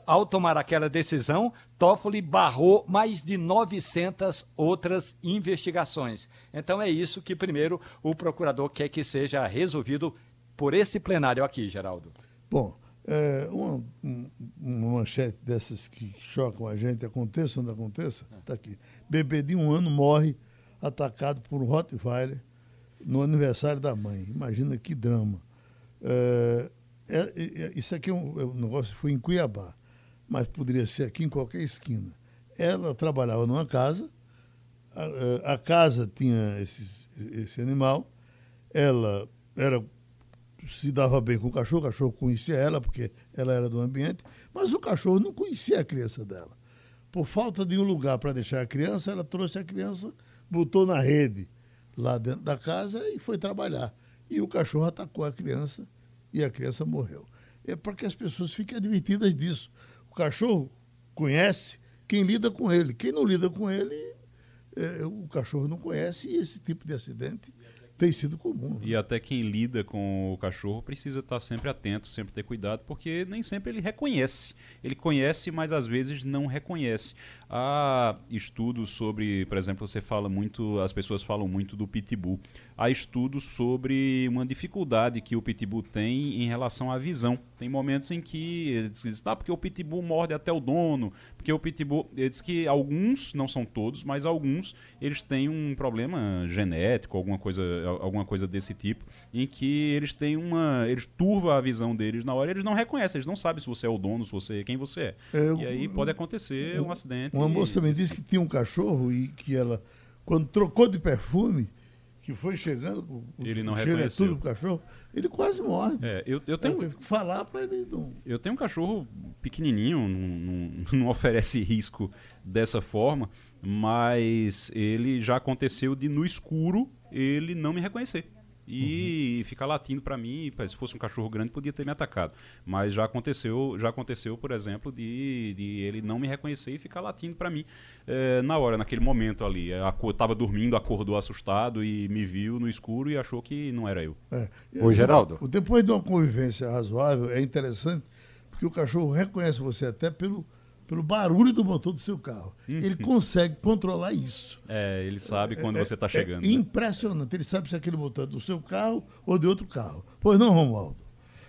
ao tomar aquela decisão, Toffoli barrou mais de 900 outras investigações. Então é isso que primeiro o procurador quer que seja resolvido por esse plenário aqui, Geraldo. Bom, é, uma, uma, manchete dessas que chocam a gente, aconteça onde aconteça, está aqui. Bebê de um ano morre atacado por um Rottweiler no aniversário da mãe. Imagina que drama. É, é, é, isso aqui é um, é um negócio que foi em Cuiabá, mas poderia ser aqui em qualquer esquina. Ela trabalhava numa casa, a, é, a casa tinha esses, esse animal, ela era se dava bem com o cachorro, o cachorro conhecia ela, porque ela era do ambiente, mas o cachorro não conhecia a criança dela. Por falta de um lugar para deixar a criança, ela trouxe a criança, botou na rede lá dentro da casa e foi trabalhar. E o cachorro atacou a criança e a criança morreu. É para que as pessoas fiquem advertidas disso. Cachorro conhece quem lida com ele. Quem não lida com ele, é, o cachorro não conhece e esse tipo de acidente tem sido comum. E até quem lida com o cachorro precisa estar sempre atento, sempre ter cuidado, porque nem sempre ele reconhece. Ele conhece, mas às vezes não reconhece. Há estudos sobre, por exemplo, você fala muito, as pessoas falam muito do pitbull. Há estudos sobre uma dificuldade que o pitbull tem em relação à visão. Tem momentos em que eles dizem, ah, porque o pitbull morde até o dono, porque o pitbull, eles que alguns, não são todos, mas alguns, eles têm um problema genético, alguma coisa, alguma coisa desse tipo, em que eles têm uma, eles turva a visão deles na hora, eles não reconhecem, eles não sabem se você é o dono, se você é quem você é. é e aí pode acontecer um acidente uma moça me disse que tinha um cachorro e que ela, quando trocou de perfume, que foi chegando, ele não cheiro é tudo pro cachorro, ele quase morre. É, eu, eu tenho eu falar para ele não. Eu tenho um cachorro pequenininho, não, não, *laughs* não, oferece risco dessa forma, mas ele já aconteceu de no escuro ele não me reconhecer e uhum. ficar latindo para mim, se fosse um cachorro grande podia ter me atacado, mas já aconteceu, já aconteceu, por exemplo, de, de ele não me reconhecer e ficar latindo para mim é, na hora, naquele momento ali, estava dormindo, acordou assustado e me viu no escuro e achou que não era eu. É. O Geraldo. Depois de uma convivência razoável, é interessante porque o cachorro reconhece você até pelo pelo barulho do motor do seu carro. Uhum. Ele consegue controlar isso. É, ele sabe quando é, você está chegando. É impressionante. Ele sabe se aquele motor é do seu carro ou de outro carro. Pois não, Romualdo?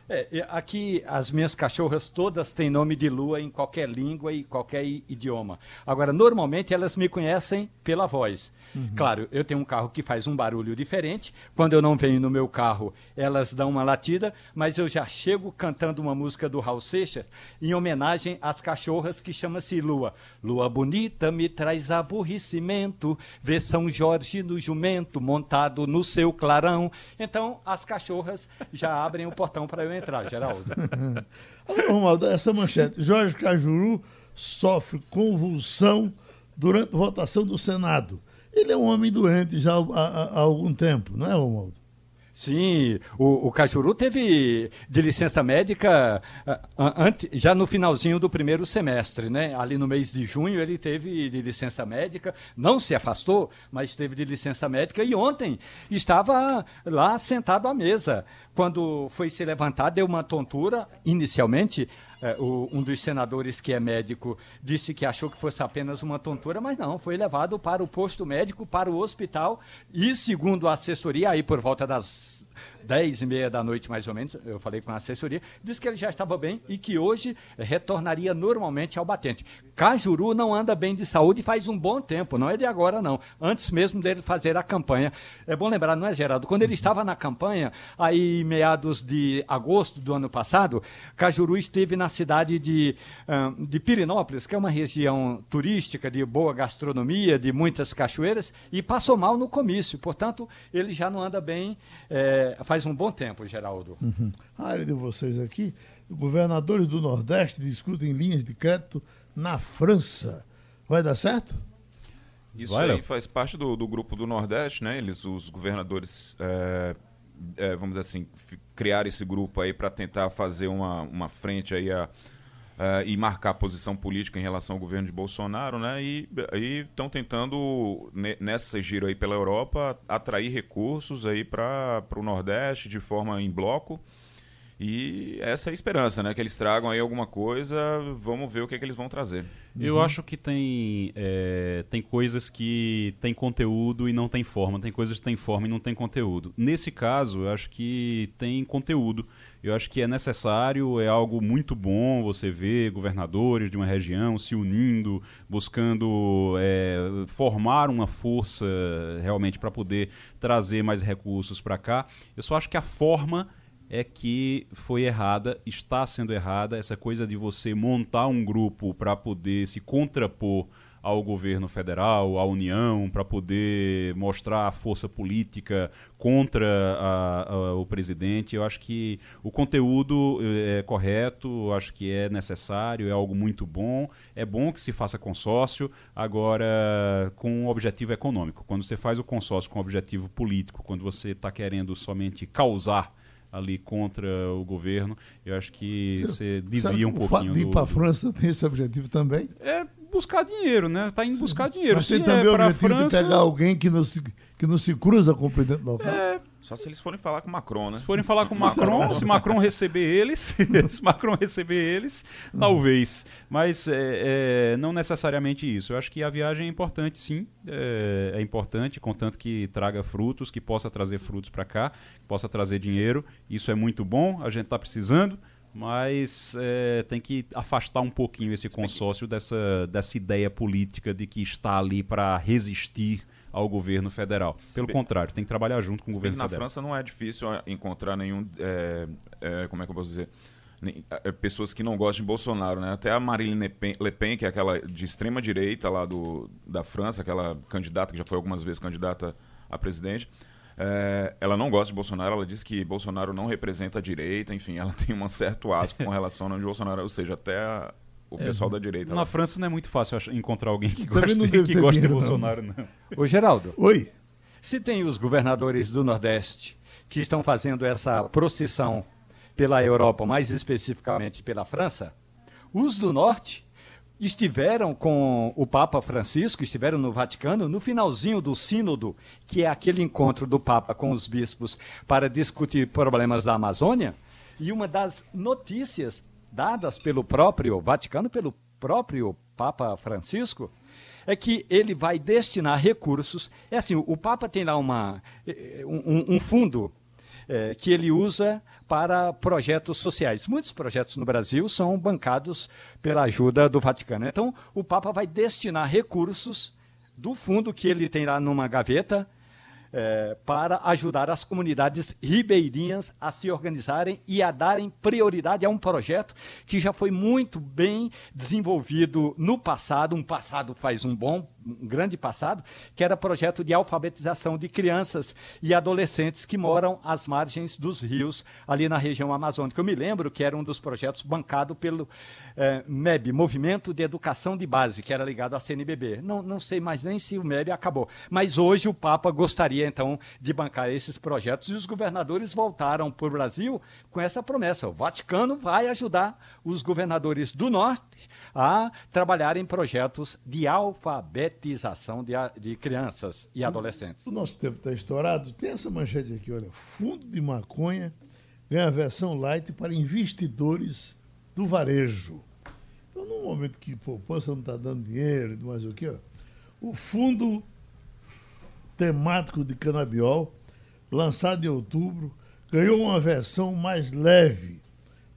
É, aqui as minhas cachorras todas têm nome de lua em qualquer língua e qualquer idioma. Agora, normalmente elas me conhecem pela voz. Uhum. Claro, eu tenho um carro que faz um barulho diferente. Quando eu não venho no meu carro, elas dão uma latida, mas eu já chego cantando uma música do Raul Seixas em homenagem às cachorras que chama-se Lua. Lua bonita me traz aborrecimento, vê São Jorge no jumento montado no seu clarão. Então, as cachorras já abrem o portão para eu entrar, Geraldo. *laughs* Agora, Romualdo, essa manchete. Jorge Cajuru sofre convulsão durante a votação do Senado. Ele é um homem doente já há, há, há algum tempo, não é, Romualdo? Sim, o, o Cajuru teve de licença médica uh, já no finalzinho do primeiro semestre, né? Ali no mês de junho ele teve de licença médica, não se afastou, mas teve de licença médica e ontem estava lá sentado à mesa. Quando foi se levantar, deu uma tontura inicialmente, o, um dos senadores que é médico disse que achou que fosse apenas uma tontura, mas não, foi levado para o posto médico, para o hospital e, segundo a assessoria, aí por volta das 10 e meia da noite, mais ou menos, eu falei com a assessoria, disse que ele já estava bem e que hoje retornaria normalmente ao batente. Cajuru não anda bem de saúde faz um bom tempo, não é de agora não, antes mesmo dele fazer a campanha. É bom lembrar, não é, Geraldo? Quando ele estava na campanha, aí meados de agosto do ano passado, Cajuru esteve na cidade de, de Pirinópolis, que é uma região turística de boa gastronomia, de muitas cachoeiras, e passou mal no comício. Portanto, ele já não anda bem é, faz um bom tempo, Geraldo. Uhum. A área de vocês aqui, governadores do Nordeste discutem linhas de crédito na França. Vai dar certo? Isso Vai, aí faz parte do, do, grupo do Nordeste, né? Eles, os governadores, é, é, vamos dizer assim, criaram esse grupo aí para tentar fazer uma, uma frente aí a uh, e marcar posição política em relação ao governo de Bolsonaro, né? E estão tentando, nessa giro aí pela Europa, atrair recursos aí para o Nordeste de forma em bloco. E essa é a esperança, né? Que eles tragam aí alguma coisa, vamos ver o que, é que eles vão trazer. Eu uhum. acho que tem, é, tem coisas que tem conteúdo e não tem forma, tem coisas que tem forma e não tem conteúdo. Nesse caso, eu acho que tem conteúdo. Eu acho que é necessário, é algo muito bom você ver governadores de uma região se unindo, buscando é, formar uma força realmente para poder trazer mais recursos para cá. Eu só acho que a forma é que foi errada, está sendo errada, essa coisa de você montar um grupo para poder se contrapor ao governo federal, à União, para poder mostrar a força política contra a, a, o presidente. Eu acho que o conteúdo eh, é correto, acho que é necessário, é algo muito bom. É bom que se faça consórcio, agora com um objetivo econômico. Quando você faz o consórcio com um objetivo político, quando você está querendo somente causar ali contra o governo. Eu acho que você desvia um pouquinho. O fato de ir para a França *laughs* tem esse objetivo também? É buscar dinheiro, né? Tá indo buscar dinheiro. Mas tem também é o objetivo França... de pegar alguém que não se, que não se cruza com o presidente local. É, só se eles forem falar com Macron, né? Se forem falar com *laughs* Macron, se Macron receber eles, *laughs* se Macron receber eles, talvez. Mas é, é, não necessariamente isso. Eu acho que a viagem é importante, sim. É, é importante, contanto que traga frutos, que possa trazer frutos para cá, que possa trazer dinheiro. Isso é muito bom, a gente está precisando mas é, tem que afastar um pouquinho esse consórcio dessa, dessa ideia política de que está ali para resistir ao governo federal. Pelo contrário, tem que trabalhar junto com o governo na federal. Na França não é difícil encontrar nenhum. É, é, como é que eu posso dizer? Pessoas que não gostam de Bolsonaro, né? Até a Marine Le Pen, Le Pen, que é aquela de extrema direita lá do, da França, aquela candidata que já foi algumas vezes candidata a presidente, é, ela não gosta de Bolsonaro, ela diz que Bolsonaro não representa a direita, enfim, ela *laughs* tem um certo asco com *laughs* relação ao de Bolsonaro, ou seja, até a, o é, pessoal da direita. Na lá. França não é muito fácil encontrar alguém que goste, que goste de Bolsonaro, não. não. Ô, Geraldo. Oi. Se tem os governadores do Nordeste que estão fazendo essa procissão pela Europa, mais especificamente pela França, os do Norte estiveram com o Papa Francisco, estiveram no Vaticano, no finalzinho do Sínodo, que é aquele encontro do Papa com os bispos para discutir problemas da Amazônia, e uma das notícias dadas pelo próprio Vaticano, pelo próprio Papa Francisco, é que ele vai destinar recursos. É assim, o Papa tem lá uma, eh, um, um fundo é, que ele usa para projetos sociais. Muitos projetos no Brasil são bancados pela ajuda do Vaticano. Então, o Papa vai destinar recursos do fundo que ele tem lá numa gaveta é, para ajudar as comunidades ribeirinhas a se organizarem e a darem prioridade a um projeto que já foi muito bem desenvolvido no passado, um passado faz um bom um grande passado, que era projeto de alfabetização de crianças e adolescentes que moram às margens dos rios ali na região amazônica. Eu me lembro que era um dos projetos bancado pelo eh, MEB, Movimento de Educação de Base, que era ligado à CNBB. Não, não sei mais nem se o MEB acabou. Mas hoje o Papa gostaria, então, de bancar esses projetos e os governadores voltaram para o Brasil com essa promessa. O Vaticano vai ajudar os governadores do Norte a trabalhar em projetos de alfabetização de, de crianças e adolescentes. O nosso tempo está estourado. Tem essa manchete aqui, olha. Fundo de maconha ganha versão light para investidores do varejo. Então, no momento que poupança não está dando dinheiro e mais o que, o fundo temático de canabiol, lançado em outubro, ganhou uma versão mais leve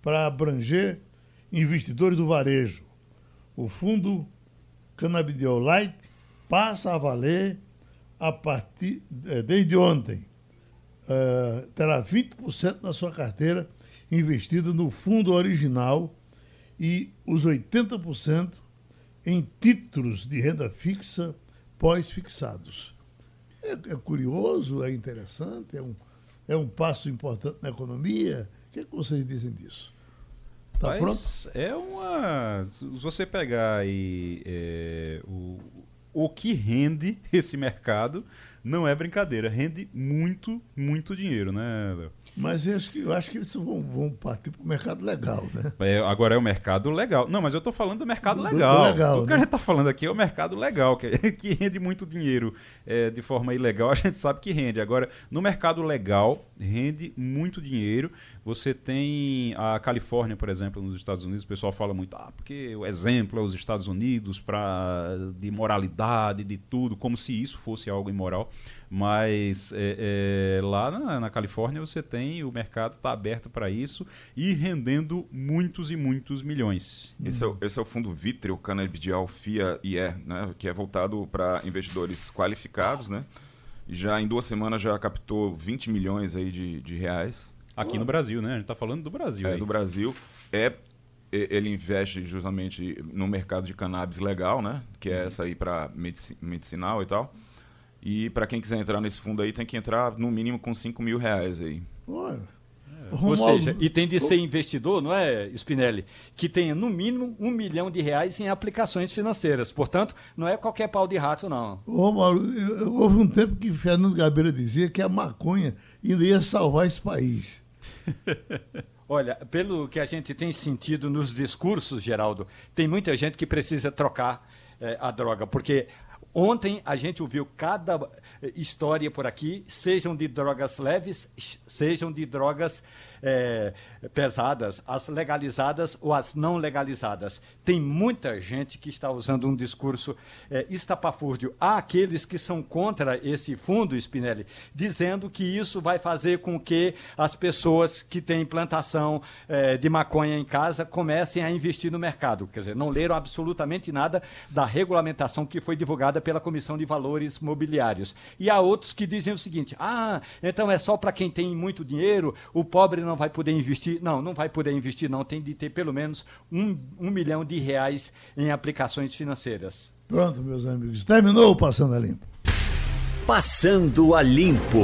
para abranger investidores do varejo o fundo Cannabidiol Light passa a valer a partir é, desde ontem. Uh, terá 20% da sua carteira investida no fundo original e os 80% em títulos de renda fixa pós-fixados. É, é, curioso, é interessante, é um, é um passo importante na economia. O que, é que vocês dizem disso? Tá Mas pronto? É uma. Se você pegar aí é, o, o que rende *laughs* esse mercado, não é brincadeira. Rende muito, muito dinheiro, né, Léo? Mas eu acho que, eu acho que eles vão, vão partir para o mercado legal, né? É, agora é o mercado legal. Não, mas eu estou falando do mercado do, legal. Do legal o que né? a gente está falando aqui é o mercado legal, que, *laughs* que rende muito dinheiro é, de forma ilegal, a gente sabe que rende. Agora, no mercado legal, rende muito dinheiro. Você tem a Califórnia, por exemplo, nos Estados Unidos, o pessoal fala muito, ah, porque o exemplo é os Estados Unidos para de moralidade, de tudo, como se isso fosse algo imoral. Mas é, é, lá na, na, Califórnia você tem, o mercado está aberto para isso e rendendo muitos e muitos milhões. Esse, é, esse é o fundo Vitreo Canabidial FIA IE, né, que é voltado para investidores qualificados, né? Já em duas semanas já captou 20 milhões aí de, de reais. Aqui no Brasil, né? A gente está falando do Brasil. É, aí. do Brasil. É, ele investe justamente no mercado de cannabis legal, né? Que é essa aí para medici medicinal e tal. E para quem quiser entrar nesse fundo aí, tem que entrar no mínimo com 5 mil reais aí. Olha. É. Ou seja, e tem de ser investidor, não é, Spinelli? Que tenha no mínimo um milhão de reais em aplicações financeiras. Portanto, não é qualquer pau de rato, não. Romualdo, houve um tempo que Fernando Gabeira dizia que a maconha ia salvar esse país. *laughs* Olha, pelo que a gente tem sentido nos discursos, Geraldo, tem muita gente que precisa trocar eh, a droga, porque Ontem a gente ouviu cada história por aqui, sejam de drogas leves, sejam de drogas é, pesadas, as legalizadas ou as não legalizadas. Tem muita gente que está usando um discurso é, estapafúrdio. Há aqueles que são contra esse fundo, Spinelli, dizendo que isso vai fazer com que as pessoas que têm plantação é, de maconha em casa comecem a investir no mercado. Quer dizer, não leram absolutamente nada da regulamentação que foi divulgada pela Comissão de Valores Mobiliários. E há outros que dizem o seguinte: ah, então é só para quem tem muito dinheiro, o pobre não não vai poder investir. Não, não vai poder investir, não. Tem de ter pelo menos um, um milhão de reais em aplicações financeiras. Pronto, meus amigos. Terminou o Passando a Limpo. Passando a Limpo.